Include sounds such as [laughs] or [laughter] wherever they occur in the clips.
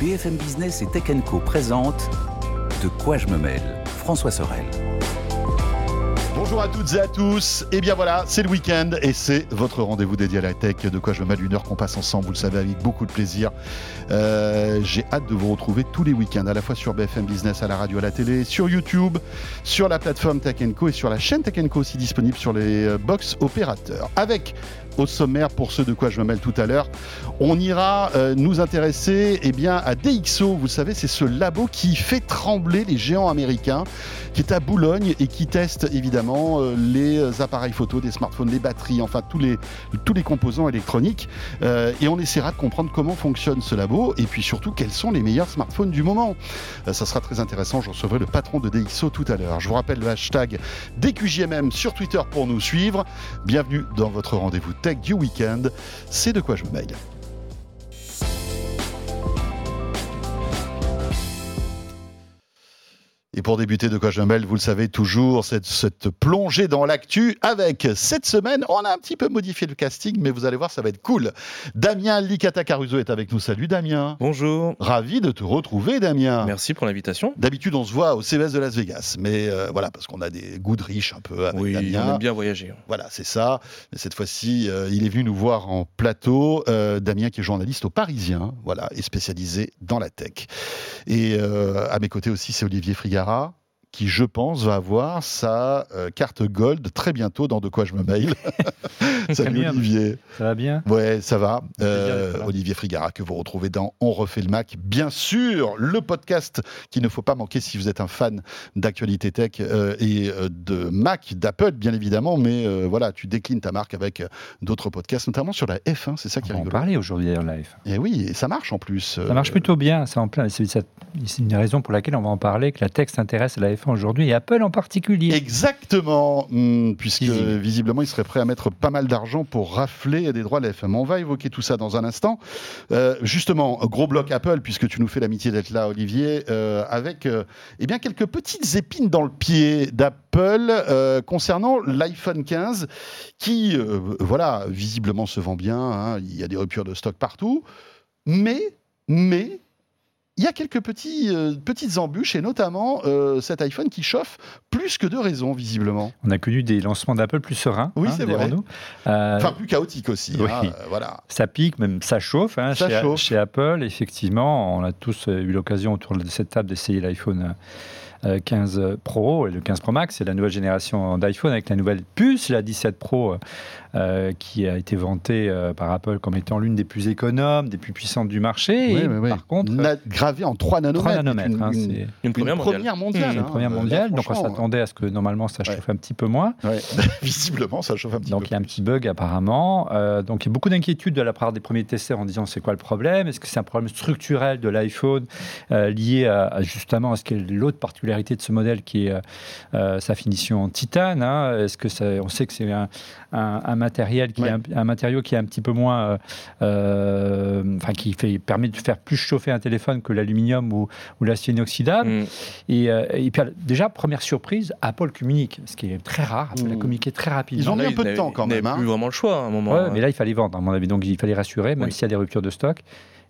BFM Business et Tech Co présente De quoi je me mêle François Sorel. Bonjour à toutes et à tous. Et bien voilà, c'est le week-end et c'est votre rendez-vous dédié à la tech. De quoi je me mêle une heure qu'on passe ensemble, vous le savez, avec beaucoup de plaisir. Euh, J'ai hâte de vous retrouver tous les week-ends, à la fois sur BFM Business, à la radio, à la télé, sur YouTube, sur la plateforme Tech et sur la chaîne Tech aussi disponible sur les euh, box opérateurs. Avec au sommaire pour ceux de quoi je me mêle tout à l'heure. On ira euh, nous intéresser eh bien, à DxO. Vous savez, c'est ce labo qui fait trembler les géants américains, qui est à Boulogne et qui teste évidemment euh, les appareils photo, des smartphones, les batteries, enfin tous les, tous les composants électroniques. Euh, et on essaiera de comprendre comment fonctionne ce labo et puis surtout quels sont les meilleurs smartphones du moment. ça sera très intéressant. Je recevrai le patron de DxO tout à l'heure. Je vous rappelle le hashtag DQJMM sur Twitter pour nous suivre. Bienvenue dans votre rendez-vous du week-end. C'est de quoi je me mêle. Et pour débuter de mêle, vous le savez toujours, cette, cette plongée dans l'actu avec cette semaine, on a un petit peu modifié le casting, mais vous allez voir, ça va être cool. Damien Licata Caruso est avec nous. Salut Damien. Bonjour. Ravi de te retrouver Damien. Merci pour l'invitation. D'habitude, on se voit au CES de Las Vegas, mais euh, voilà, parce qu'on a des goûts de riches un peu avec oui, Damien. on aime bien voyager. Voilà, c'est ça. Mais cette fois-ci, euh, il est venu nous voir en plateau. Euh, Damien qui est journaliste au Parisien, voilà, et spécialisé dans la tech. Et à mes côtés aussi, c'est Olivier Frigara qui, je pense, va avoir sa euh, carte gold très bientôt dans De quoi je me mail. [laughs] [laughs] Salut bien, Olivier. Ça va bien? Ouais, ça va. Euh, Bien. Olivier Frigara que vous retrouvez dans On refait le Mac. Bien sûr, le podcast qu'il ne faut pas manquer si vous êtes un fan d'actualité tech euh, et euh, de Mac, d'Apple bien évidemment, mais euh, voilà, tu déclines ta marque avec euh, d'autres podcasts, notamment sur la F1, c'est ça qui On va en parler aujourd'hui en live. Et oui, et ça marche en plus. Ça marche plutôt bien. C'est une raison pour laquelle on va en parler, que la tech s'intéresse à la F1 aujourd'hui et Apple en particulier. Exactement, hum, puisque Visible. visiblement il serait prêt à mettre pas mal d'argent pour rafler des droits de la FM. On va évoquer tout ça dans un instant. Euh, justement, gros bloc Apple, puisque tu nous fais l'amitié d'être là, Olivier, euh, avec euh, eh bien quelques petites épines dans le pied d'Apple euh, concernant l'iPhone 15, qui, euh, voilà, visiblement se vend bien. hein. il y a des ruptures de stock partout, mais, mais il y a quelques petits, euh, petites embûches, et notamment euh, cet iPhone qui chauffe plus que de raison, visiblement. On a connu des lancements d'Apple plus sereins. Oui, hein, c'est vrai. Euh, Enfin, plus chaotique aussi. oui. hein, voilà. ça pique, même ça chauffe, hein, Ça chez, chauffe. chez Apple. Effectivement, on a tous eu l'occasion autour de cette table d'essayer l'iPhone euh, 15 Pro et le 15 Pro Max. C'est la nouvelle génération d'iPhone avec la nouvelle puce, la 17 Pro, euh, qui a été vantée euh, par Apple comme étant l'une des plus économes, des plus puissantes du marché. Oui, et oui, oui. par contre, Na- gravé en 3 nanomètres. 3 nanomètres, Une, hein, une- c'est Une une première mondiale. une hein. première Euh, là, mondiale, donc on s'attendait à ce que normalement ça Ouais. chauffe un petit peu moins. ouais. [laughs] Visiblement, ça chauffe un petit Donc peu. il y a un petit bug apparemment. Euh, donc il y a beaucoup d'inquiétudes de la part des premiers testeurs en disant c'est quoi le problème? Est-ce que c'est un problème structurel de l'iPhone euh, lié à, à justement à ce qu'est l'autre particularité de ce modèle qui est sa finition en titane hein? Est-ce que ça, on sait que c'est un, un- un matériel qui Ouais. est un, un matériau qui est un petit peu moins, euh, euh, enfin qui fait, permet de faire plus chauffer un téléphone que l'aluminium ou, ou l'acier inoxydable. Mm. Et, euh, et puis déjà première surprise, Apple communique, ce qui est très rare. Apple a Mm. communiqué très rapidement. Ils ont mis Là, un peu de temps quand ils même, n'avaient hein. plus vraiment le choix à un moment. Ouais, hein. mais là, il fallait vendre, à mon avis. Donc, il fallait rassurer, même Oui. s'il y a des ruptures de stock.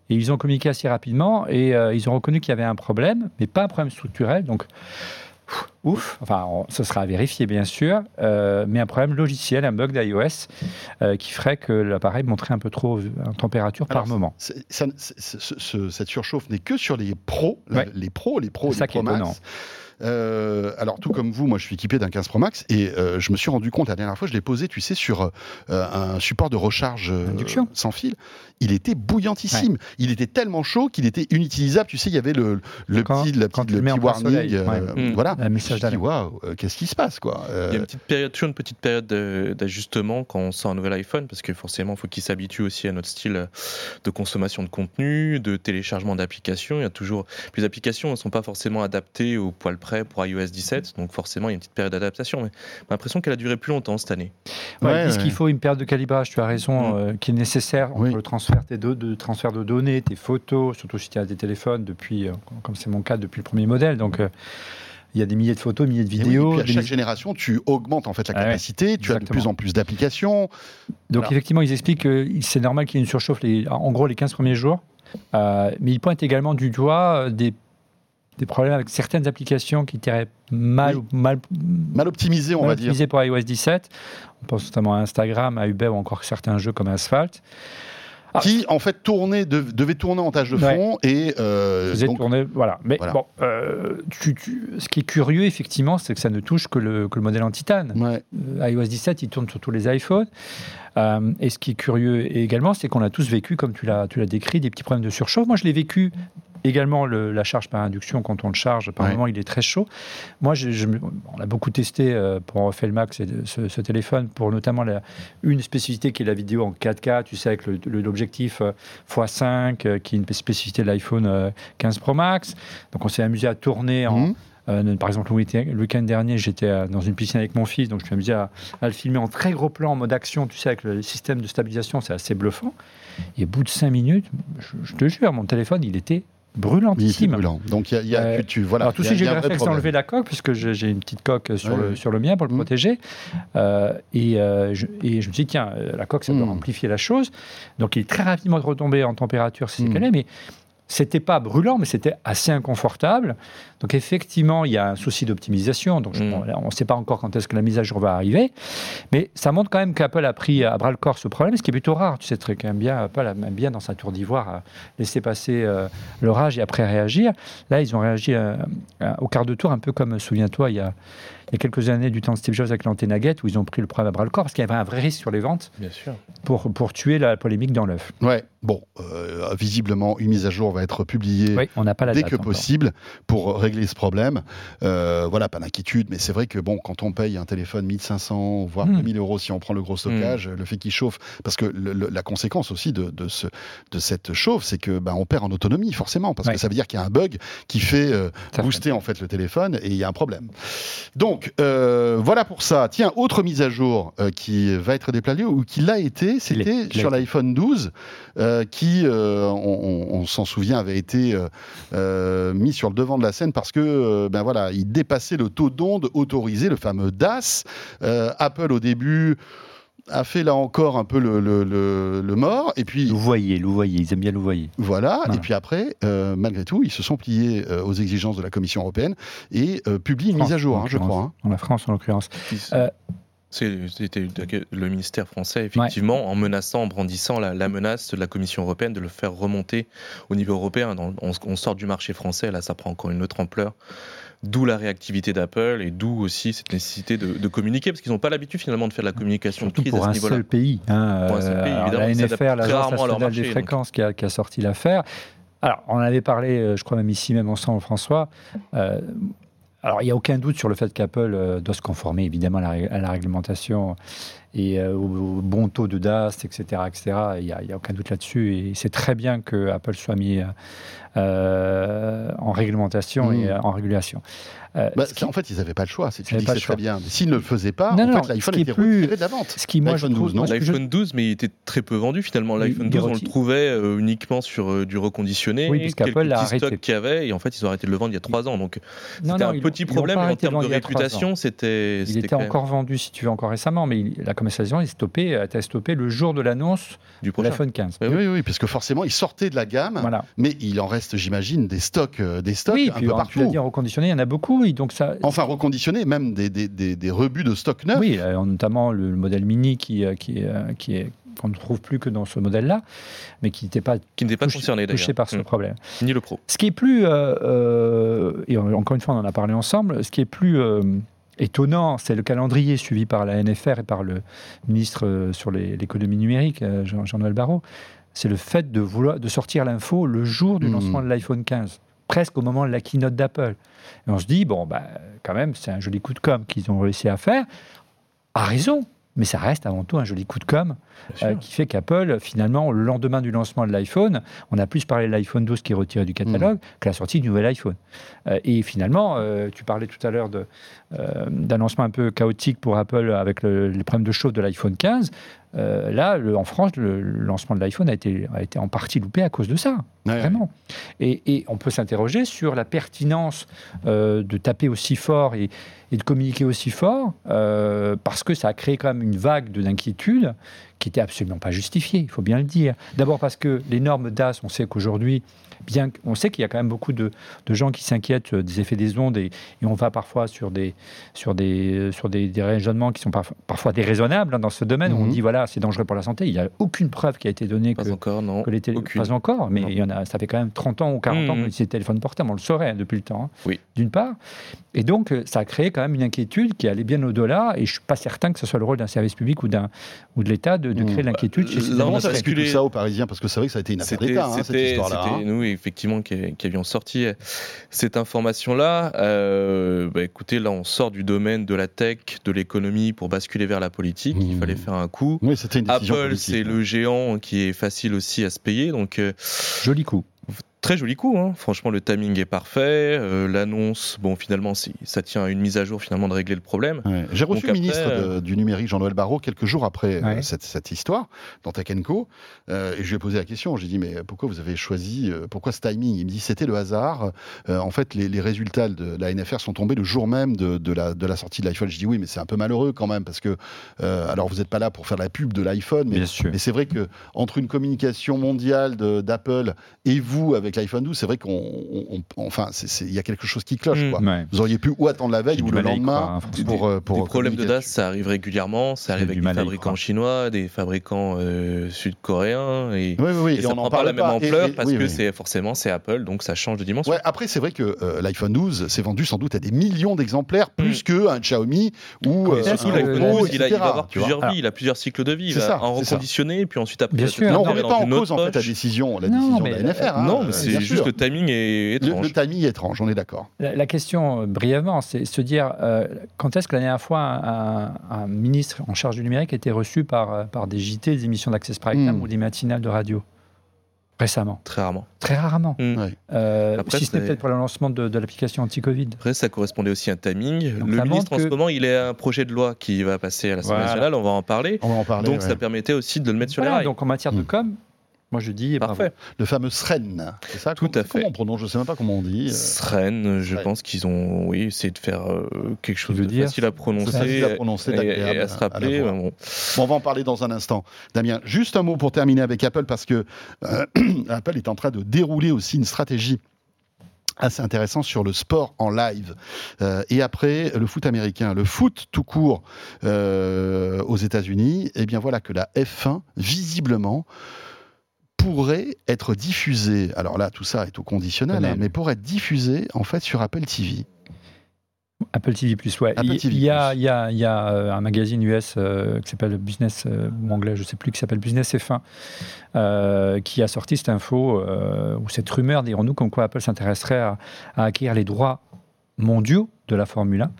Et ils ont communiqué assez rapidement et euh, ils ont reconnu qu'il y avait un problème, mais pas un problème structurel. Donc, ouf, enfin, on- ce sera à vérifier, bien sûr, euh, mais un problème logiciel, un bug d'iOS euh, qui ferait que l'appareil montrait un peu trop en température par moment. Ça- cette surchauffe n'est que sur les pros, Ouais. les pros, les pros, les ça qui Pro est Max. Euh, alors tout comme vous, moi je suis équipé d'un 15 Pro Max et euh, je me suis rendu compte la dernière fois, je l'ai posé, tu sais, sur euh, un support de recharge euh, sans fil. Il était bouillantissime. Il était tellement chaud qu'il était inutilisable. Tu sais, il y avait le, le petit, la petite- le petit warning. soleil, euh, ouais. Mm. Voilà. Un message Je me suis dit, d'alerte. waouh, qu'est-ce qui se passe quoi Euh, Il y a une petite période, toujours une petite période de- d'ajustement quand on sort un nouvel iPhone, parce que forcément, il faut qu'il s'habitue aussi à notre style de consommation de contenu, de téléchargement d'applications. Il y a toujours. Puis les applications ne sont pas forcément adaptées au poil pour iOS 17, donc forcément, il y a une petite période d'adaptation. Mais j'ai l'impression qu'elle a duré plus longtemps cette année. Ouais, Ouais, ils disent ouais. qu'il faut une période de calibrage, tu as raison, Mm. euh, qui est nécessaire entre Oui. le transfert, tes de, transfert de données, tes photos, surtout si tu as des téléphones depuis, euh, comme c'est mon cas, depuis le premier modèle. Donc, euh, il y a des milliers de photos, milliers de et oui, et vidéos. puis à des chaque milliers- génération, tu augmentes en fait la Ah ouais, capacité, tu as de plus en plus d'applications. Donc, Alors- effectivement, ils expliquent que c'est normal qu'il y ait une surchauffe, les, en gros, les 15 premiers jours. Euh, mais il pointe également du doigt des, des problèmes avec certaines applications qui étaient mal, Oui. mal, Mal optimisé, on mal va dire. optimisées pour iOS 17. On pense notamment à Instagram, à Uber ou encore certains jeux comme Asphalt. Ah. Qui, en fait, tournait, dev- devait tourner en tâche de Ouais. fond et. euh, donc- tourner, voilà. Mais voilà. bon, euh, tu- tu- ce qui est curieux, effectivement, c'est que ça ne touche que le, que le modèle en titane. Ouais. Euh, iOS 17, il tourne sur tous les iPhones. Euh, et ce qui est curieux également, c'est qu'on a tous vécu, comme tu l'as, tu l'as décrit, des petits problèmes de surchauffe. Moi, je l'ai vécu également, le- la charge par induction, quand on le charge, par Ouais. moment, il est très chaud. Moi, je, je me- on a beaucoup testé euh, pour refaire le Max, et ce, ce téléphone, pour notamment la, une spécificité qui est la vidéo en 4K, tu sais, avec l'objectif euh, x5, euh, qui est une spécificité de l'iPhone euh, 15 Pro Max. Donc, on s'est amusé à tourner en, Mhm. euh, par exemple, le week-end, dernier, j'étais euh, dans une piscine avec mon fils, donc je suis amusé à, à le filmer en très gros plan, en mode action. Tu sais, avec le système de stabilisation, c'est assez bluffant. Et au bout de 5 minutes, je, je te jure, mon téléphone, Il était brûlantissime. brûlant. Donc, il y a, y a- Euh, tu, voilà. Alors, tout de suite, j'ai eu le réflexe d'enlever la coque, puisque j'ai une petite coque sur, le, sur le mien pour le Mhm. protéger. Euh, et, euh, je, et je me suis dit, tiens, la coque, ça doit Mhm. amplifier la chose. Donc, il est très rapidement retombé en température, si c'est est, mais c'était pas brûlant, mais c'était assez inconfortable. Donc, effectivement, il y a un souci d'optimisation. Donc, là, on ne sait pas encore quand est-ce que la mise à jour va arriver. Mais ça montre quand même qu'Apple a pris à bras le corps ce problème, ce qui est plutôt rare. Tu sais très quand même bien, Apple aime bien dans sa tour d'ivoire à laisser passer euh, l'orage et après réagir. Là, ils ont réagi euh, euh, au quart de tour, un peu comme, souviens-toi, il y a, il y a quelques années du temps de Steve Jobs avec l'antennagette, où ils ont pris le problème à bras le corps, parce qu'il y avait un vrai risque sur les ventes Bien sûr. pour, pour tuer la polémique dans l'œuf. Ouais. Bon, euh, visiblement, une mise à jour va être publiée Oui, on n'a pas la dès date que encore. possible pour régler ce problème. Euh, voilà, pas d'inquiétude, mais c'est vrai que bon, quand on paye un téléphone 1500 voire Hmm. 2000 euros si on prend le gros stockage, le fait qu'il chauffe, parce que le- le- la conséquence aussi de, de, ce, de cette chauffe, c'est que ben, on perd en autonomie forcément, parce Ouais. que ça veut dire qu'il y a un bug qui fait euh, fait. booster en fait le téléphone et il y a un problème. Donc euh, voilà pour ça. Tiens, autre mise à jour euh, qui va être déployée ou qui l'a été, c'était sur l'iPhone 12, euh, qui, on, on- on s'en souvient, avait été mis sur le devant de la scène parce que ben voilà, il dépassait le taux d'onde autorisé, le fameux DAS. Apple au début a fait là encore un peu le, le- le- le mort et puis Louvoyer, louvoyer, ils aiment bien louvoyer. voilà, Voilà. et puis après, euh, malgré tout, ils se sont pliés euh, aux exigences de la Commission européenne et euh, publient une mise à jour, en hein, je crois. hein. En la France, en l'occurrence. C'était le ministère français, effectivement, en menaçant, en brandissant la, la menace de la Commission européenne de le faire remonter au niveau européen. On, on sort du marché français, là, ça prend encore une autre ampleur. D'où la réactivité d'Apple et d'où aussi cette nécessité de, de communiquer, parce qu'ils n'ont pas l'habitude finalement de faire de la communication de crise pour à un ce niveau-là. seul pays. hein, Pour un seul pays, alors, évidemment, la NFR, l'Agence nationale des fréquences, qui a, qui a sorti l'affaire. Alors, on en avait parlé, euh, je crois même ici même ensemble, François. Euh, alors, il n'y a aucun doute sur le fait qu'Apple euh, doit se conformer évidemment à la, ré- à la réglementation et euh, au, bon taux de DAS, etc. etc. Il n'y a, il y a aucun doute là-dessus. Et c'est très bien que Apple soit mis euh, en réglementation et Mmh. en régulation. Euh, Bah, qui- en fait, ils n'avaient pas le choix. C'est tu dis c'est très bien. S'ils ne le faisaient pas, Non, en non, fait, l'iPhone était plus- retiré de la vente. ce qui, moi, je L'iPhone trouve, 12, non que je- L'iPhone 12, mais il était très peu vendu finalement. Il- L'iPhone il 12, on le trouvait euh, uniquement sur euh, du reconditionné, Oui, quelques petits arrêté. stocks qu'il y avait, et en fait, ils ont arrêté de le vendre il y a trois ans. Donc, c'était un petit ils problème, en termes de il a réputation, c'était. Il était encore vendu, si tu veux, encore récemment, mais il- la commercialisation est stoppée, a été stoppée le jour de l'annonce du l'iPhone 15. Mais Oui, oui, parce que forcément, ils sortaient de la gamme, mais il en reste, j'imagine, des stocks, euh, des stocks Oui, un peu en- tu l'as partout. dit, en reconditionné, il y en a beaucoup. Et donc ça, Enfin, reconditionnés, même des, des, des, des rebuts de stock neuf. oui, euh, notamment le, le modèle Mini qui, euh, qui, euh, qui est qu'on ne trouve plus que dans ce modèle-là, mais qui n'était pas Qui n'était pas touché, concerné touché par ce Mm. problème. Ni le pro. Ce qui est plus, euh, euh, et en- encore une fois, on en a parlé ensemble, ce qui est plus euh, étonnant, c'est le calendrier suivi par la NFR et par le ministre sur l'économie numérique, Jean- Jean-Noël Barrot. C'est le fait de, vouloir, de sortir l'info le jour du Mhm. lancement de l'iPhone 15, presque au moment de la keynote d'Apple. Et on se dit, bon, bah, quand même, c'est un joli coup de com' qu'ils ont réussi à faire. À raison, mais ça reste avant tout un joli coup de com' euh, qui fait qu'Apple, finalement, le lendemain du lancement de l'iPhone, on a plus parlé de l'iPhone 12 qui est retiré du catalogue que la sortie du nouvel iPhone. Euh, et finalement, euh, tu parlais tout à l'heure d'un lancement un peu chaotique pour Apple avec le, les problèmes de chauffe de l'iPhone 15. Euh, là, le- en France, le, le lancement de l'iPhone a été, a été en partie loupé à cause de ça, Ouais, vraiment. Et, et on peut s'interroger sur la pertinence euh, de taper aussi fort et, et de communiquer aussi fort, euh, parce que ça a créé quand même une vague de- d'inquiétude qui était absolument pas justifiée, il faut bien le dire. D'abord parce que les normes DAS, on sait qu'aujourd'hui, bien on sait qu'il y a quand même beaucoup de, de gens qui s'inquiètent euh, des effets des ondes et, et on va parfois sur des, sur des, euh, sur des, des raisonnements qui sont parf- parfois déraisonnables hein, dans ce domaine où on Mhm. dit voilà, c'est dangereux pour la santé. Il n'y a aucune preuve qui a été donnée Pas que, encore, non. que les. Pas encore, mais Non. il y en a, ça fait quand même 30 ans ou 40 ans Mhm. qu'on utilise les téléphones portables, on le saurait hein, depuis le temps, hein, Oui. d'une part. Et donc, euh, ça a créé quand même une inquiétude qui allait bien au-delà, et je ne suis pas certain que ce soit le rôle d'un service public ou, d'un, ou de l'État de, de Mhm. créer de l'inquiétude chez Là, ces on a basculé- ça aux Parisiens Parce que c'est vrai que ça a été une affaire d'État, hein, cette histoire-là. hein. Effectivement, qui, qui avions sorti cette information-là. Euh, bah, écoutez, là, on sort du domaine de la tech, de l'économie pour basculer vers la politique. Il Mmh. fallait faire un coup. Oui, une Apple, c'est le géant qui est facile aussi à se payer. Donc, euh, Joli coup. Très joli coup. hein. Franchement, le timing est parfait. Euh, L'annonce, bon, finalement, ça tient à une mise à jour finalement de régler le problème. Ouais. J'ai reçu le ministre de- du numérique, Jean-Noël Barrot, quelques jours après euh, cette, cette histoire, dans Tech Co. euh, et je lui ai posé la question. J'ai dit, mais pourquoi vous avez choisi, euh, pourquoi ce timing? Il me dit, c'était le hasard. Euh, en fait, les, les résultats de la NFR sont tombés le jour même de, de la, de la sortie de l'iPhone. Je dis, oui, mais c'est un peu malheureux quand même, parce que, euh, alors vous n'êtes pas là pour faire la pub de l'iPhone, mais, Bien sûr. mais c'est vrai que entre une communication mondiale d'Apple et vous avec l'iPhone 12, c'est vrai qu'on, on- on- enfin, il y a quelque chose qui cloche. Mm. Quoi. Ouais. Vous auriez pu ou attendre la veille ou le lendemain hein, pour, euh, pour des problèmes de DAS, ça arrive régulièrement. Ça arrive avec des fabricants chinois, des fabricants euh, sud-coréens. Et, Oui, oui, oui. et ça on prend en pas la même Et- ampleur et- parce oui, que oui. c'est forcément c'est Apple, donc ça change de dimension. Ouais, après, c'est vrai que euh, l'iPhone 12 s'est vendu sans doute à des millions d'exemplaires, plus que un Xiaomi ou euh, Et un que Oppo, 12, il, a- il va avoir plusieurs Alors, vies, il a plusieurs cycles de vie. Il c'est va ça, en reconditionner, puis ensuite après, Bien sûr, on remet pas en cause en fait la décision, la de la NFR. hein, non, mais c'est juste sûr. le timing est étrange. le timing est étrange, on est d'accord. La, la question, euh, brièvement, c'est se dire euh, quand est-ce que la dernière fois un, un- un ministre en charge du numérique a été reçu par, euh, par des JT, des émissions d'Access Prime Time Mm. ou des matinales de radio? Récemment. Très rarement. Très rarement. Mm. Euh, Après, si ce n'est peut-être pour le lancement de, de l'application anti-Covid. Après, ça correspondait aussi à un timing. Donc, le ministre, en ce moment, il a un projet de loi qui va passer à l'Assemblée Voilà. nationale, on va en parler. On va en parler. Donc, ouais. ça permettait aussi de le mettre sur Voilà, les rails. donc en matière de Mm. com, moi je dis bravo. Parfait. Le fameux SREN, c'est ça Tout Comment- à fait. Comment on prononce? Je ne sais même pas comment on dit. euh, Sren, je Sren. pense qu'ils ont oui, essayé de faire euh, quelque chose de dire, facile à prononcer, c'est facile à prononcer, et, et d'agréable à se à rappeler. bon. Bon, on va en parler dans un instant. Damien, juste un mot pour terminer avec Apple, parce que euh, [clears throat] Apple est en train de dérouler aussi une stratégie assez intéressante sur le sport en live. Euh, et après, le foot américain, le foot tout court euh, aux États-Unis, eh bien voilà que la F1, visiblement, pourrait être diffusée, alors là tout ça est au conditionnel, hein, mais pourrait être diffusée en fait sur Apple TV. Apple TV Plus, ouais. Apple il, TV+. il y a, il y a- il y a, un magazine US euh, qui s'appelle Business, euh, ou anglais, je ne sais plus, qui s'appelle Business F1, euh, qui a sorti cette info, ou cette rumeur, dirons-nous, comme quoi Apple s'intéresserait à, à acquérir les droits mondiaux de la Formule 1.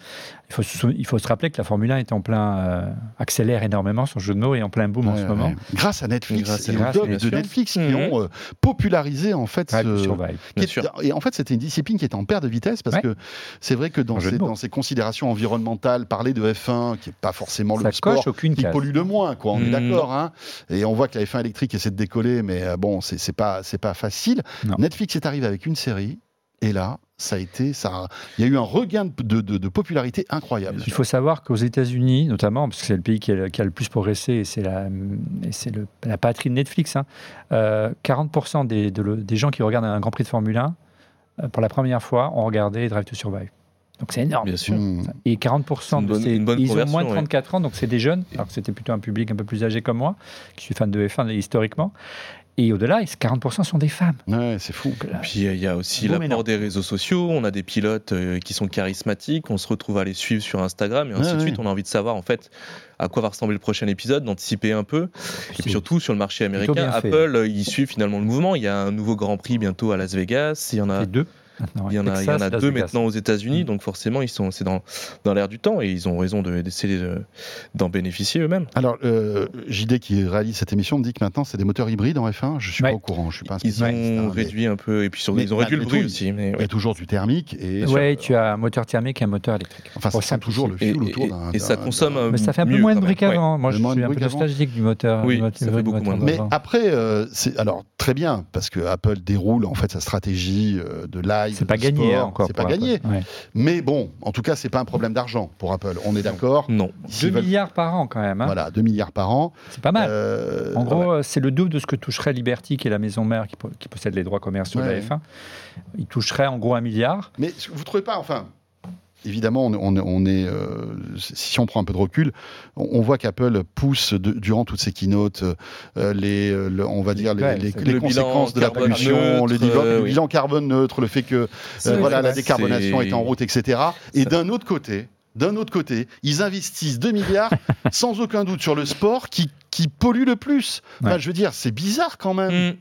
Il faut, se sou- il faut se rappeler que la Formule 1 est en plein, euh, accélère énormément, son jeu de mots est en plein boom en Ouais, ce moment. Grâce à Netflix Grâce à et aux Grâce, bien de. Netflix qui Mhm. ont euh, popularisé en fait to ce- Survive. qui est- sûr. Et en fait, c'était une discipline qui était en perte de vitesse parce Ouais. que c'est vrai que dans ces, dans considérations environnementales, parler de F1, qui n'est pas forcément Ça le sport coche aucune qui case. pollue le moins, quoi. On est Mm, d'accord, hein. Et on voit que la F1 électrique essaie de décoller, mais euh, bon, c'est c'est pas, c'est pas facile. Non. Netflix est arrivé avec une série, et là, ça a été, ça, a- il y a eu un regain de, de- de- de popularité incroyable. Il faut savoir qu'aux États-Unis, notamment, parce que c'est le pays qui a, qui a le plus progressé et c'est la, c'est patrie de Netflix, hein, euh, 40% des, de le- des gens qui regardent un Grand Prix de Formule 1, euh, pour la première fois, ont regardé Drive to Survive. Donc c'est énorme. Bien sûr. Et 40% C'est une de bonne- ces. ils ont moins de conversion, ouais. 34 ans, donc c'est des jeunes, alors que c'était plutôt un public un peu plus âgé comme moi, qui suis fan de F1 historiquement. Et au-delà, 40% sont des femmes? Ouais, c'est fou. Là, Puis il y a aussi l'apport des réseaux sociaux. On a des pilotes euh, qui sont charismatiques. On se retrouve à les suivre sur Instagram et ainsi de ouais. suite. On a envie de savoir en fait à quoi va ressembler le prochain épisode, d'anticiper un peu. Et puis surtout sur le marché américain, fait. Apple, euh, il suit finalement le mouvement. Il y a un nouveau Grand Prix bientôt à Las Vegas. Il y en a deux. Maintenant, Il y en a, Texas, il y en a Las deux Vegas. maintenant aux États-Unis, Mm. donc forcément ils sont, c'est dans, dans l'air du temps et ils ont raison de- d'essayer de- d'en bénéficier eux-mêmes. Alors, euh, JD qui réalise cette émission me dit que maintenant c'est des moteurs hybrides en F1. Je suis Ouais. pas au courant, je suis pas un Ils ont hein, mais réduit un peu et puis mais ils ont réduit le malgré bruit tout, aussi. Mais Il y ouais. a toujours du thermique et Oui, tu as un moteur thermique et un moteur électrique. enfin ça sent toujours le fuel autour d'un. et ça consomme. d'un- euh, Mais ça fait un peu moins de ouais. qu'avant. Moi, je suis un peu nostalgique du moteur. Oui, ça fait beaucoup moins de Mais après, euh, c'est alors très bien parce que Apple déroule en fait sa stratégie euh, de live. C'est pas gagné sport. encore. C'est pas gagné. Ouais. Mais bon, en tout cas, c'est pas un problème d'argent pour Apple. On est d'accord. Non. 2 S'ils veulent- milliards par an quand même. hein. Voilà, 2 milliards par an. C'est pas mal. Euh, En gros, ouais. c'est le double de ce que toucherait Liberty, qui est la maison mère qui, po- qui possède les droits commerciaux de la F1. Il toucherait en gros un milliard. Mais vous trouvez pas, enfin. Évidemment, on, on- on est, euh, si on prend un peu de recul, on, on voit qu'Apple pousse de- durant toutes ces keynotes euh, les, euh, le- on va dire les, Ouais, les- c'est les le bilan conséquences de la pollution, neutre, le, bilan, euh, le bilan carbone neutre, le fait que voilà la décarbonation est en route, etc. Et d'un autre côté, d'un autre côté, ils investissent 2 milliards [laughs] sans aucun doute sur le sport qui, qui pollue le plus. Enfin, je veux dire, c'est bizarre quand même. Mm.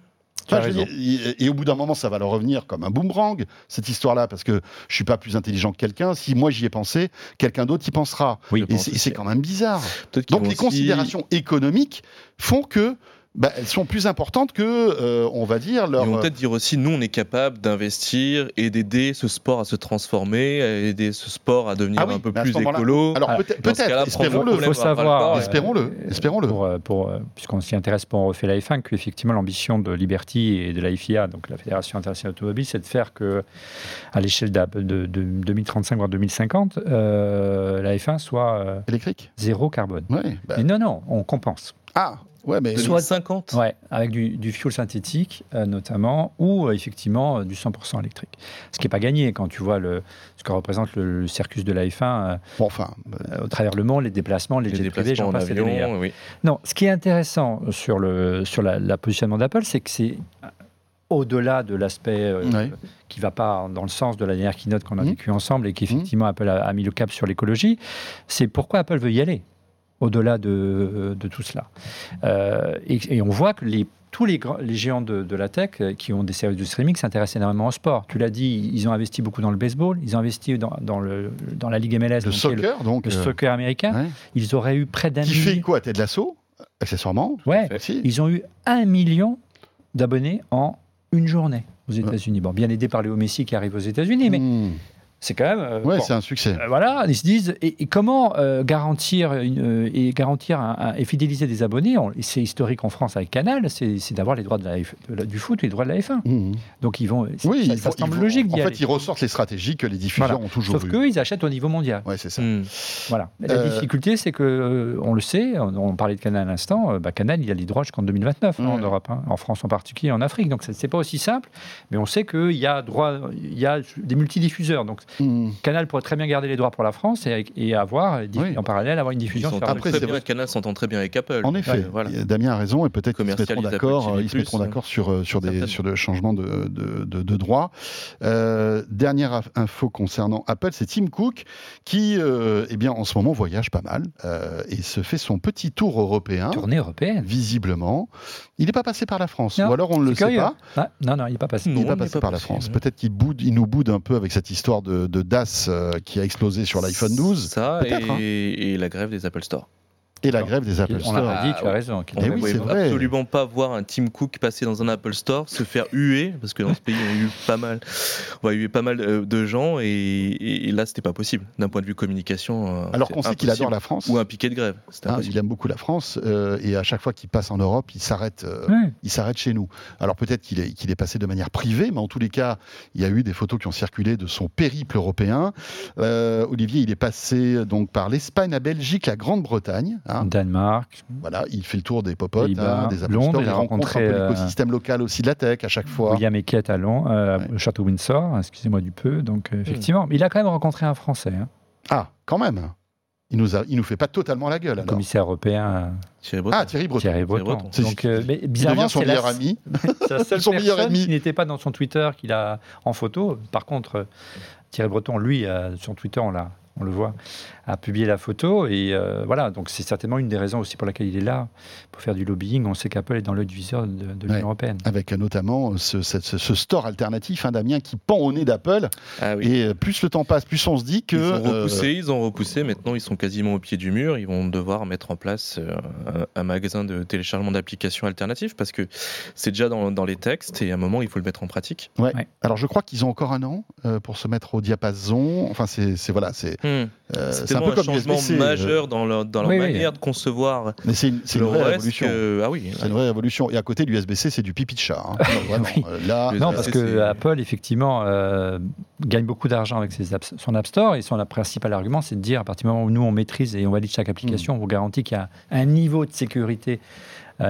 Tu as Enfin, je veux raison. dire, et, et au bout d'un moment, ça va leur revenir comme un boomerang, cette histoire-là, parce que je suis pas plus intelligent que quelqu'un. Si moi j'y ai pensé, quelqu'un d'autre y pensera. Oui, Et c'est quand même bizarre. Donc les aussi- considérations économiques font que bah, elles sont plus importantes que, euh, on va dire, leur. Ils vont peut-être dire aussi, nous, on est capable d'investir et d'aider ce sport à se transformer, à aider ce sport à devenir Ah oui, un peu plus écolo. Alors Ah, peut-être, espérons-le. problème faut savoir, euh, Espérons-le, espérons-le. Pour, euh, pour, euh, puisqu'on s'y intéresse pour on refait la F1, qu'effectivement l'ambition de Liberty et de la FIA, donc la Fédération internationale automobile, c'est de faire que, à l'échelle d'Ap- de, de 2035 voire 2050, euh, la F1 soit euh, Électrique. zéro carbone. Ouais. bah- Mais non, non, on compense. Ah, ouais, mais. 2050 Ouais, avec du, du fuel synthétique euh, notamment, ou euh, effectivement euh, du 100% électrique. Ce qui n'est pas gagné quand tu vois le, ce que représente le, le circus de la F1 euh, Bon, enfin, euh, au travers le monde, les déplacements, les, Les jets privés, déplacements j'en en passe oui. Non, ce qui est intéressant sur le, sur la, la positionnement d'Apple, c'est que c'est au-delà de l'aspect euh, qui va pas dans le sens de la dernière keynote qu'on a Mhm. vécu ensemble et qu'effectivement Apple a, a mis le cap sur l'écologie, c'est pourquoi Apple veut y aller au-delà de, de tout cela. Euh, et, et on voit que les, tous les, grands- les géants de, de la tech euh, qui ont des services de streaming s'intéressent énormément au sport. Tu l'as dit, ils ont investi beaucoup dans le baseball, ils ont investi dans, dans, le, dans la Ligue MLS, le donc soccer, donc. le, euh, soccer américain. ouais. Ils auraient eu près d'un Qui fait million. quoi Ted Lasso Accessoirement? Ouais, Si. ils ont eu un million d'abonnés en une journée aux États-Unis. Bon, bien aidé par Léo Messi qui arrive aux États-unis, mais Mmh. C'est quand même. euh, Ouais, bon. c'est un succès. Euh, Voilà, ils se disent et, et comment euh, garantir une, euh, et garantir un- un- et fidéliser des abonnés. on- C'est historique en France avec Canal, c'est c'est d'avoir les droits de la F- de la- du foot et les droits de la F1. Mmh. Donc ils vont. Oui, ça, semble logique En fait, aller. ils ressortent les stratégies que les diffuseurs Voilà. ont toujours Sauf qu'eux, ils achètent au niveau mondial. Ouais, c'est ça. Mm. Voilà. La difficulté, c'est que, on le sait, on, on parlait de Canal à l'instant, bah, Canal, il a les droits jusqu'en 2029 hein, en Ouais. Europe, hein, en France en particulier, en Afrique. Donc, c'est- c'est pas aussi simple, mais on sait qu'il y a droit, il y a des multidiffuseurs. Donc, Mmh. Canal pourrait très bien garder les droits pour la France et, et avoir, Oui. en parallèle, avoir une Ils diffusion sont sur Après, très c'est bien, vrai. Canal s'entend très bien avec Apple. En effet, Ouais, voilà. Damien a raison et peut-être qu'ils se mettront d'accord. Apple Ils se mettront d'accord sur euh, sur des sur le changement de de, de, de droit. Euh, dernière info concernant Apple, c'est Tim Cook qui, euh, eh bien, en ce moment voyage pas mal euh, et se fait son petit tour européen. tournée européenne. Visiblement, il n'est pas passé par la France, Non, ou alors on ne le sait curieux. pas. Ah, non, non, il n'est pas passé. Il n'est pas passé pas par la. France. Peut-être qu'il boude, il nous boude un peu avec cette histoire de, de DAS euh, qui a explosé sur l'iPhone 12 Ça et, hein. et la grève des Apple Store. Et la Non. grève des Apple On Store. l'a dit, tu as Ah, raison. On Eh ne oui, pouvait c'est vrai. absolument pas voir un Tim Cook passer dans un Apple Store, se faire huer, parce que dans ce pays, on a eu pas mal, on a eu pas mal euh, de gens, et, et- là, c'était pas possible, d'un point de vue communication. euh, Alors qu'on sait qu'il adore la France. Ou un piquet de grève. Impossible. il aime beaucoup la France euh, et à chaque fois qu'il passe en Europe, il s'arrête, euh, Ouais. il s'arrête chez nous. Alors peut-être qu'il est, passé de manière privée, mais en tous les cas, il y a eu des photos qui ont circulé de son périple européen. Euh, Olivier, il est passé donc par l'Espagne, la Belgique, la Grande-Bretagne. Hein. Danemark, Voilà, il fait le tour des popotes, hein, des Londres, Store, il il a rencontre un rencontré, peu euh, l'écosystème local aussi de la tech à chaque fois. William Eckett à Londres, euh, Ouais. au Château Windsor, excusez-moi du peu. Donc, euh, effectivement, mais il a quand même rencontré un Français, hein, Ah, quand même. Il nous a, il nous fait pas totalement la gueule. le alors. commissaire européen Thierry Breton. Ah, Thierry Breton. Thierry Breton. Breton. Donc, euh, mais Il bizarrement, devient son c'est la, meilleur ami. [laughs] c'est la [laughs] seule Son meilleur personne ennemi. qui n'était pas dans son Twitter qu'il a en photo. Par contre, euh, Thierry Breton, lui, euh, sur Twitter, on l'a on le voit, a publié la photo. Et euh, voilà, donc c'est certainement une des raisons aussi pour laquelle il est là, pour faire du lobbying. On sait qu'Apple est dans l'œil du viseur de, de l'Union européenne. Avec notamment ce, ce, ce store alternatif, hein, Damien, qui pend au nez d'Apple. Ah oui. Et plus le temps passe, plus on se dit que. Ils ont repoussé, ils ont repoussé. Maintenant, ils sont quasiment au pied du mur. Ils vont devoir mettre en place euh, un, un magasin de téléchargement d'applications alternatives parce que c'est déjà dans, dans, les textes et à un moment, il faut le mettre en pratique. Ouais. ouais. Alors, je crois qu'ils ont encore un an euh, pour se mettre au diapason. Enfin, c'est voilà, c'est. Hmm. Euh, c'est un peu un comme changement USB-C, majeur dans leur, dans leur oui, manière oui. de concevoir. Mais c'est une, une, vraie révolution. Que... Ah oui. C'est une vraie révolution. Et à côté, l'USB-C, c'est du pipi de chat. Hein. [laughs] Vraiment, oui. Là, non, parce que Apple, effectivement, euh, gagne beaucoup d'argent avec ses apps, son App Store. Et son principal argument, c'est de dire, à partir du moment où nous, on maîtrise et on valide chaque application, mmh. on vous garantit qu'il y a un niveau de sécurité euh,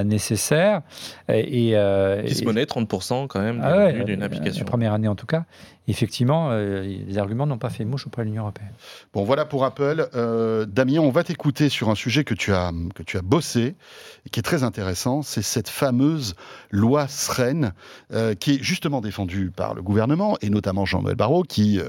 nécessaire. Et, et, euh, qui se monnaie 30% quand même ah ouais, d'une application. La première année en tout cas. Effectivement, euh, les arguments n'ont pas fait mouche auprès de l'Union européenne. Bon, voilà pour Apple. Euh, Damien, on va t'écouter sur un sujet que tu as, que tu as bossé et qui est très intéressant. C'est cette fameuse loi SREN euh, qui est justement défendue par le gouvernement et notamment Jean-Noël Barrot qui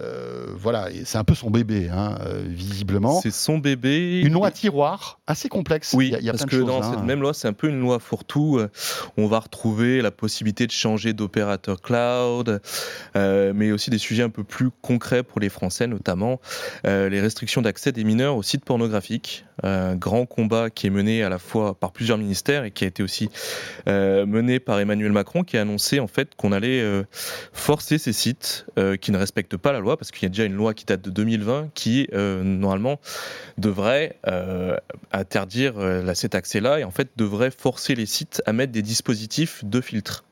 euh, voilà, c'est un peu son bébé, hein, euh, visiblement. C'est son bébé. Une loi tiroir assez complexe. Oui, y a, il y a parce plein que choses, dans hein. cette même loi, c'est un peu une loi fourre-tout. On va retrouver la possibilité de changer d'opérateur cloud, euh, mais aussi des sujets un peu plus concrets pour les Français, notamment euh, les restrictions d'accès des mineurs aux sites pornographiques. Un grand combat qui est mené à la fois par plusieurs ministères et qui a été aussi euh, mené par Emmanuel Macron, qui a annoncé en fait qu'on allait forcer ces sites qui ne respectent pas la loi, parce qu'il y a déjà une loi qui date de 2020 qui, euh, normalement, devrait euh, interdire euh, cet accès-là et en fait devrait forcer les sites à mettre des dispositifs de filtre.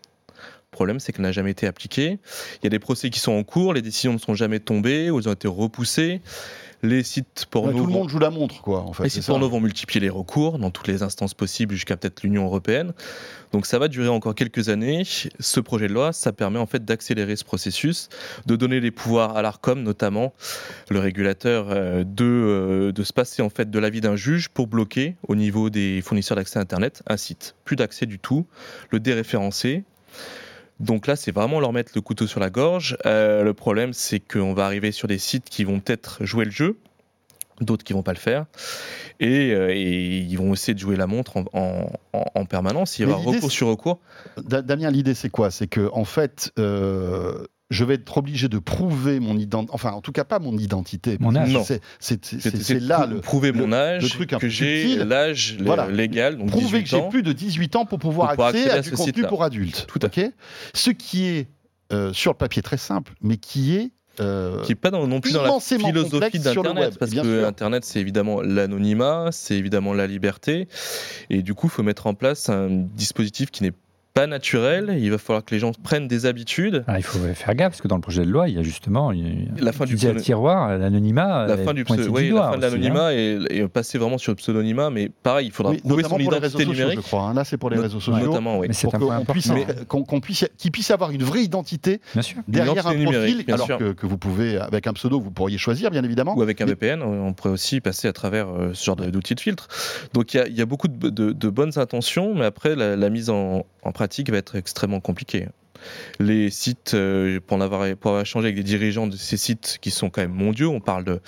Le problème, c'est qu'elle n'a jamais été appliquée. Il y a des procès qui sont en cours, les décisions ne sont jamais tombées, ou elles ont été repoussées. Les sites porno. Ouais, tout le monde joue la montre, quoi. En fait, les sites porno vont multiplier les recours dans toutes les instances possibles jusqu'à peut-être l'Union européenne. Donc ça va durer encore quelques années. Ce projet de loi, ça permet en fait d'accélérer ce processus, de donner les pouvoirs à l'Arcom, notamment le régulateur, euh, de, euh, de se passer en fait de l'avis d'un juge pour bloquer au niveau des fournisseurs d'accès à Internet un site. Plus d'accès du tout, le déréférencer. Donc là, c'est vraiment leur mettre le couteau sur la gorge. Euh, le problème, c'est qu'on va arriver sur des sites qui vont peut-être jouer le jeu, d'autres qui vont pas le faire, et, euh, et, ils vont essayer de jouer la montre en, en, en permanence. Il y aura recours sur recours. Damien, l'idée, c'est quoi? C'est que en fait. Euh je vais être obligé de prouver mon identité, enfin en tout cas pas mon identité. Mon âge. C'est là le prouver mon âge, le truc un que j'ai l'âge voilà. légal, donc prouver que j'ai plus de 18 ans pour pouvoir pour accéder accéder à, du contenu pour adultes. Tout à okay Ce qui est euh, sur le papier très simple, mais qui est euh, qui n'est pas dans, non plus dans la philosophie d'Internet, parce que sûr. Internet, c'est évidemment l'anonymat, c'est évidemment la liberté, et du coup, il faut mettre en place un dispositif qui n'est pas naturel, il va falloir que les gens prennent des habitudes. Ah, il faut faire gaffe parce que dans le projet de loi, il y a justement une, la fin du pseudo... tiroir, l'anonymat. La fin du pseudo... oui, la fin de l'anonymat et, et, passer vraiment sur le pseudonymat, mais pareil, il faudra oui, prouver son identité sociaux, numérique. Je crois, hein. Là, c'est pour les réseaux sociaux. Notamment, oui. Mais c'est qu'on puisse, important. qu puisse, qu'il puisse avoir une vraie identité derrière un numérique, profil, alors que, que, vous pouvez, avec un pseudo, vous pourriez choisir, bien évidemment. Ou avec un VPN, on pourrait aussi passer à travers euh, ce genre d'outils de filtre. Donc il y, y, a beaucoup de, de, de, bonnes intentions, mais après, la, la mise en, en pratique va être extrêmement compliquée. Les sites, euh, pour, en avoir, pour avoir échangé avec des dirigeants de ces sites qui sont quand même mondiaux, on parle de.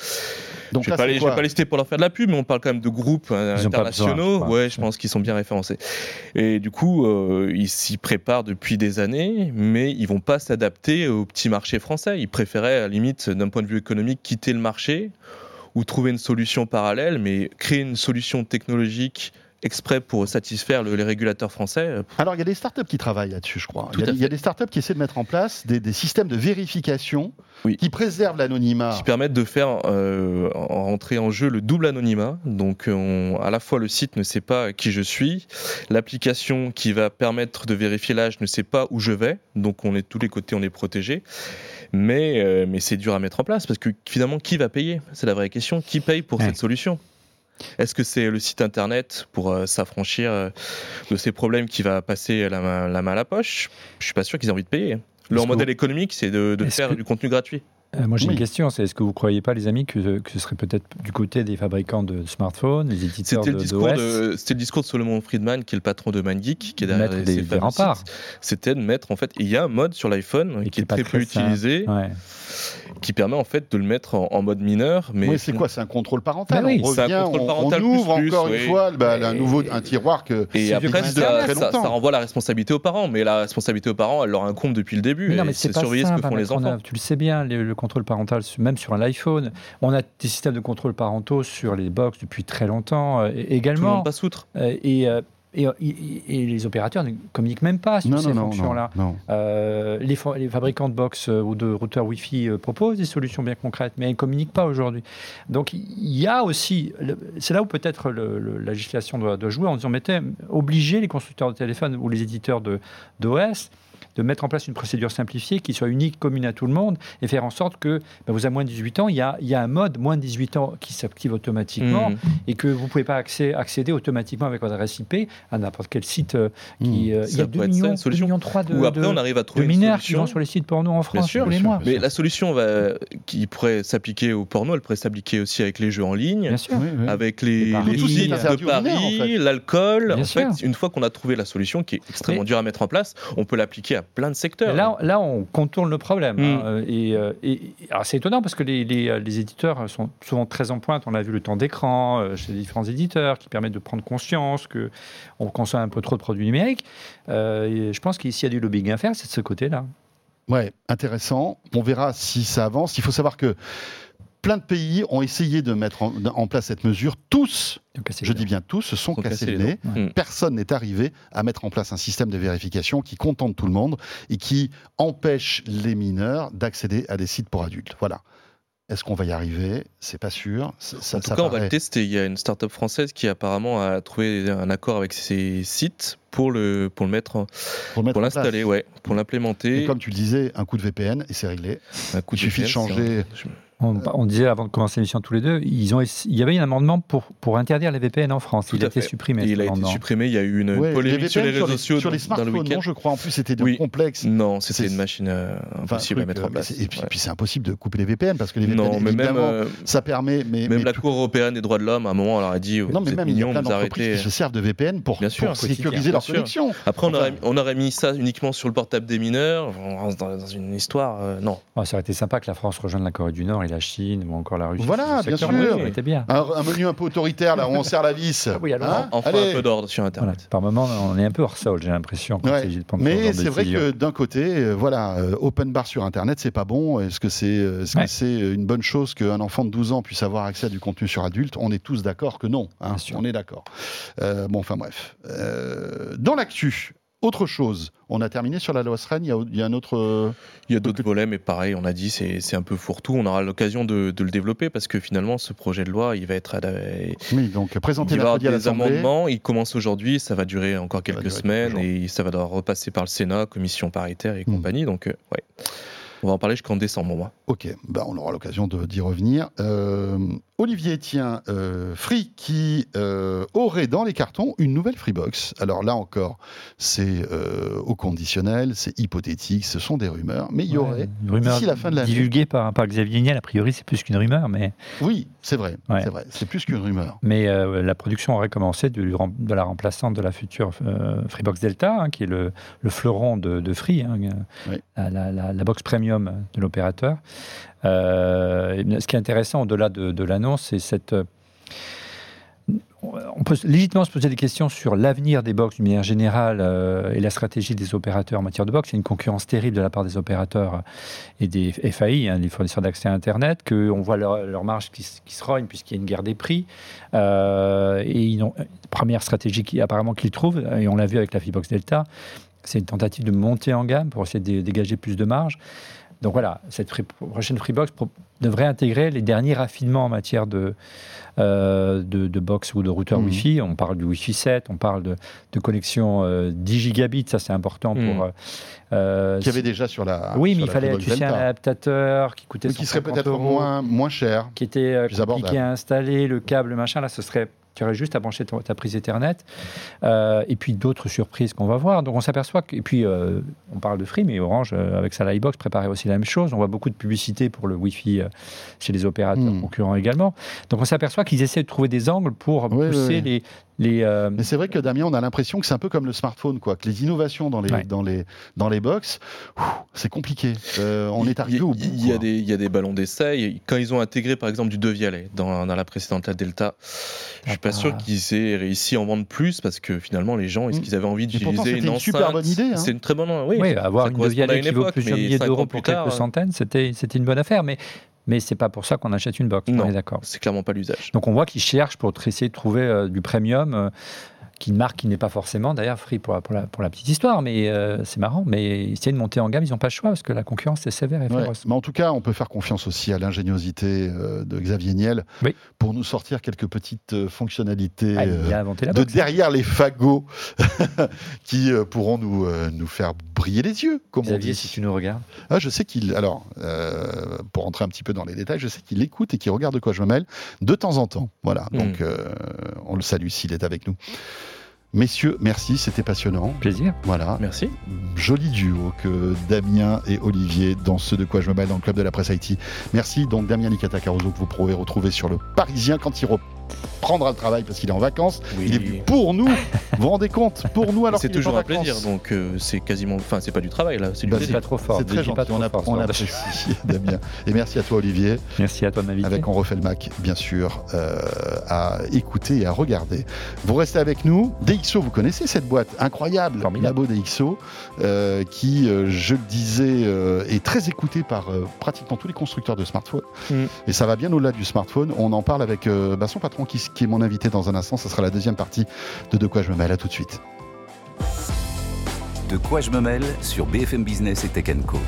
Donc je ne vais, pas les citer pour leur faire de la pub, mais on parle quand même de groupes euh, ils internationaux. Besoin, ouais, je pense qu'ils sont bien référencés. Et du coup, euh, ils s'y préparent depuis des années, mais ils vont pas s'adapter au petit marché français. Ils préféraient, à la limite, d'un point de vue économique, quitter le marché ou trouver une solution parallèle, mais créer une solution technologique exprès pour satisfaire le, les régulateurs français. Alors, il y a des startups qui travaillent là-dessus, je crois. Il y, a, il y, a des startups qui essaient de mettre en place des, des systèmes de vérification oui. qui préservent l'anonymat. Qui permettent de faire euh, rentrer en jeu le double anonymat. Donc, on, à la fois, le site ne sait pas qui je suis, l'application qui va permettre de vérifier l'âge ne sait pas où je vais. Donc, on est de tous les côtés, on est protégé. Mais, euh, mais c'est dur à mettre en place parce que finalement, qui va payer? C'est la vraie question. Qui paye pour ouais. cette solution? Est-ce que c'est le site internet pour euh, s'affranchir euh, de ces problèmes qui va passer la main, la main à la poche? Je suis pas sûr qu'ils aient envie de payer. Leur modèle économique, c'est de, de faire que... du contenu gratuit. Euh, moi j'ai oui. une question, c'est est-ce que vous ne croyez pas les amis que, que ce serait peut-être du côté des fabricants de smartphones, les éditeurs C'était de, le discours de, C'était le discours de Solomon Friedman, qui est le patron de MindGeek, qui est derrière mettre des, des remparts. C'était de mettre en fait, il y a un mode sur l'iPhone qui, qui, est, est très peu utilisé. Ouais. qui permet en fait de le mettre en, mode mineur. Mais oui, c'est quoi? C'est un contrôle parental. Bah on revient, un contrôle parental on, ouvre encore une fois bah, un nouveau un tiroir que et après ça, ça, ça, renvoie la responsabilité aux parents, mais la responsabilité aux parents, elle leur incombe depuis le début. non, mais c'est surveiller ce que font les enfants. tu le sais bien, le, contrôle parental, même sur un iPhone, on a des systèmes de contrôle parentaux sur les box depuis très longtemps euh, également. Tout le monde passe outre. Euh, et euh, et, les opérateurs ne communiquent même pas sur ces fonctions-là. Euh, les, les, fabricants de box euh, ou de routeurs Wi-Fi euh, proposent des solutions bien concrètes, mais ils ne communiquent pas aujourd'hui. Donc il y a aussi, c'est là où peut-être la législation doit, doit, jouer en disant, mettez, obligez les constructeurs de téléphones ou les éditeurs d'OS de mettre en place une procédure simplifiée qui soit unique, commune à tout le monde, et faire en sorte que ben, vous avez moins de 18 ans, il y, a, il y a un mode moins de 18 ans qui s'active automatiquement, mmh. et que vous ne pouvez pas accéder automatiquement avec votre adresse IP à n'importe quel site euh, qui... Mmh. Euh, il y a 2 millions, 2 millions 3 de, Ou après, on arrive à trouver de mineurs qui vont sur les sites porno en France tous les mois. Mais la solution va, qui pourrait s'appliquer au porno, elle pourrait s'appliquer aussi avec les jeux en ligne, bien sûr. avec les, les, sites de Paris, l'alcool. En fait, une fois qu'on a trouvé la solution qui est extrêmement dure à mettre en place, on peut l'appliquer à plein de secteurs là, on contourne le problème. Hein, mm. euh, et, c'est étonnant parce que les, les, éditeurs sont souvent très en pointe. On a vu le temps d'écran euh, chez les différents éditeurs qui permettent de prendre conscience qu'on consomme un peu trop de produits numériques. Euh, je pense qu'ici, il y a du lobbying à faire, c'est de ce côté-là. Ouais, intéressant. On verra si ça avance. Il faut savoir que plein de pays ont essayé de mettre en, place cette mesure. Tous, je dis bien tous, se sont, cassés, le nez. Personne n'est arrivé à mettre en place un système de vérification qui contente tout le monde et qui empêche les mineurs d'accéder à des sites pour adultes. Voilà. Est-ce qu'on va y arriver? C'est pas sûr. Ça, en tout cas, on va le tester. Il y a une start-up française qui apparemment a trouvé un accord avec ces sites pour le, pour le mettre, pour, l'installer, ouais, pour l'implémenter. Comme tu le disais, un coup de VPN et c'est réglé. Un coup de Il suffit de changer. On, disait avant de commencer l'émission tous les deux, ils ont, il y avait un amendement pour, pour interdire les VPN en France. il a été supprimé. Il a été supprimé. Il y a eu une polémique sur les réseaux sociaux. Sur les smartphones, non, je crois. En plus, c'était complexe. Non, c'était une machine euh, impossible à mettre en place. Et puis, puis c'est impossible de couper les VPN parce que les VPN, mais évidemment, même, euh, ça permet. Mais, même la Cour européenne des droits de l'homme, à un moment, elle leur a dit non, mais même, il y a plein d'entreprises qui se servent de VPN pour, sécuriser leur connexion. Après, on aurait mis ça uniquement sur le portable des mineurs. On rentre dans une histoire. Euh, non. Ça aurait été sympa que la France rejoigne la Corée du Nord et la Chine ou encore la Russie. Voilà, bien sûr. bien. Un, menu un peu autoritaire, là, où on serre la vis. Ah oui, alors, hein enfin un peu d'ordre sur Internet. par moment, on est un peu hors sol, j'ai l'impression. Mais c'est vrai que d'un côté, euh, voilà, euh, open bar sur Internet, c'est pas bon. Est-ce que c'est est -ce c'est une bonne chose qu'un enfant de 12 ans puisse avoir accès à du contenu sur adulte? On est tous d'accord que non. Hein, on est d'accord. Euh, bon, enfin bref. dans l'actu, autre chose, on a terminé sur la loi SREN, il y a, un autre... Euh, il y a d'autres volets, mais pareil, on a dit c'est un peu fourre-tout. On aura l'occasion de, le développer parce que finalement, ce projet de loi, il va être... Oui, donc présenté il va des amendements, il commence aujourd'hui, ça va durer encore quelques semaines et ça va devoir repasser par le Sénat, commission paritaire et hmm. compagnie. Donc, euh, ouais. On va en parler jusqu'en décembre, moi. Ok, bah, on aura l'occasion d'y revenir. Euh, Olivier Etienne, euh, Free, qui euh, aurait dans les cartons une nouvelle Freebox. Alors là encore, c'est euh, au conditionnel, c'est hypothétique, ce sont des rumeurs, mais il y aurait, d'ici la fin de l'année... Divulgué par, par Xavier Niel, a priori, c'est plus qu'une rumeur, mais... Oui, c'est vrai, c'est vrai, c'est plus qu'une rumeur. Mais la production aurait commencé de, de, la remplaçante de la future Freebox Delta, hein, qui est le, le, fleuron de, de Free, hein, la, la box premium de l'opérateur. Euh, ce qui est intéressant au-delà de, l'annonce, c'est cette euh, on peut légitimement se poser des questions sur l'avenir des box d'une manière générale euh, et la stratégie des opérateurs en matière de box. Il y a une concurrence terrible de la part des opérateurs et des FAI, hein, les fournisseurs d'accès à Internet, qu'on voit leur, marge qui, se rogne puisqu'il y a une guerre des prix. et une première stratégie qui, apparemment qu'ils trouvent, et on l'a vu avec la Fibox Delta, c'est une tentative de monter en gamme pour essayer de dégager plus de marge. Donc voilà, cette prochaine Freebox devrait intégrer les derniers raffinements en matière de, euh, de, box ou de routeur mmh. Wi-Fi. On parle du Wi-Fi 7, on parle de, de connexion 10 euh, gigabits, ça c'est important pour... Mmh. Euh, Qu'il y avait déjà sur la. Oui, mais il fallait tu un adaptateur qui coûtait. qui serait peut-être moins, moins cher. Qui était compliqué à installer, le câble, machin. Là, ce serait tu aurais juste à brancher ta, prise Ethernet. Euh, et puis d'autres surprises qu'on va voir. Donc on s'aperçoit que. Et puis euh, on parle de Free, mais Orange, euh, avec sa Livebox, préparait aussi la même chose. On voit beaucoup de publicité pour le Wi-Fi chez les opérateurs hmm. concurrents également. Donc on s'aperçoit qu'ils essaient de trouver des angles pour pousser Les, les. euh, Mais c'est vrai que Damien, on a l'impression que c'est un peu comme le smartphone, quoi. Que les innovations dans les Ouais. dans les dans les box, c'est compliqué. Euh, on Il- est arrivé il- au bout. Il y, a des, il y a des ballons d'essai. Quand ils ont intégré par exemple du Devialet dans, dans la précédente la Delta, je suis Ah, pas sûr bah. qu'ils aient réussi à en vendre plus parce que finalement les gens, est-ce Mm. qu'ils avaient envie d'utiliser c'était une une super enceinte? bonne idée, hein. C'est une très bonne oui. oui, avoir une Devialet une qui vaut plusieurs milliers d'euros pour quelques euh, centaines, c'était c'était une bonne affaire. Mais mais c'est pas pour ça qu'on achète une box. On Non. est d'accord. C'est clairement pas l'usage. Donc on voit qu'ils cherchent pour essayer de trouver euh, du premium, euh, qui une marque qui n'est pas forcément, d'ailleurs Free pour, la- pour, la, pour la petite histoire, mais euh, c'est marrant, mais ils essaient de monter en gamme, ils n'ont pas le choix parce que la concurrence est sévère et Ouais. féroce. Mais en tout cas, on peut faire confiance aussi à l'ingéniosité euh, de Xavier Niel Oui. pour nous sortir quelques petites euh, fonctionnalités Ah, de derrière les fagots [laughs] qui pourront nous, nous faire briller les yeux, comme on Xavier, dit. si tu nous regardes. Ah, je sais qu'il. Alors, euh, pour rentrer un petit peu dans les détails, je sais qu'il écoute et qu'il regarde de quoi je me mêle de temps en temps. Voilà. Mm. Donc, euh, on le salue s'il est avec nous. Messieurs, merci, c'était passionnant. Plaisir. Voilà. Merci. Joli duo que Damien et Olivier dans ce de quoi je me mêle dans le club de la presse Haïti. Merci donc Damien Nicata Caruso que vous pourrez retrouver sur le Parisien quand il reprendra le travail parce qu'il est en vacances. Il est venu pour nous. [laughs] vous vous rendez compte Pour nous alors c'est qu'il est en toujours un vacances. plaisir. Donc euh, c'est quasiment, enfin c'est pas du travail là, c'est du Bah, plaisir. pas trop fort. C'est très pas gentil, on, app- fort, on apprécie [laughs] Damien. Et merci à toi Olivier. Merci à toi de m'inviter. avec On refait le Mac, bien sûr, euh, à écouter et à regarder. Vous restez avec nous. DxO, vous connaissez cette boîte incroyable, Formidable. Labo DxO, euh, qui, euh, je le disais, euh, est très écoutée par euh, pratiquement tous les constructeurs de smartphones. Mm. Et ça va bien au-delà du smartphone. On en parle avec euh, bah, son patron qui, qui est mon invité dans un instant. Ce sera la deuxième partie de De quoi je me mêle. À tout de suite. De quoi je me mêle sur BFM Business et Tech Co.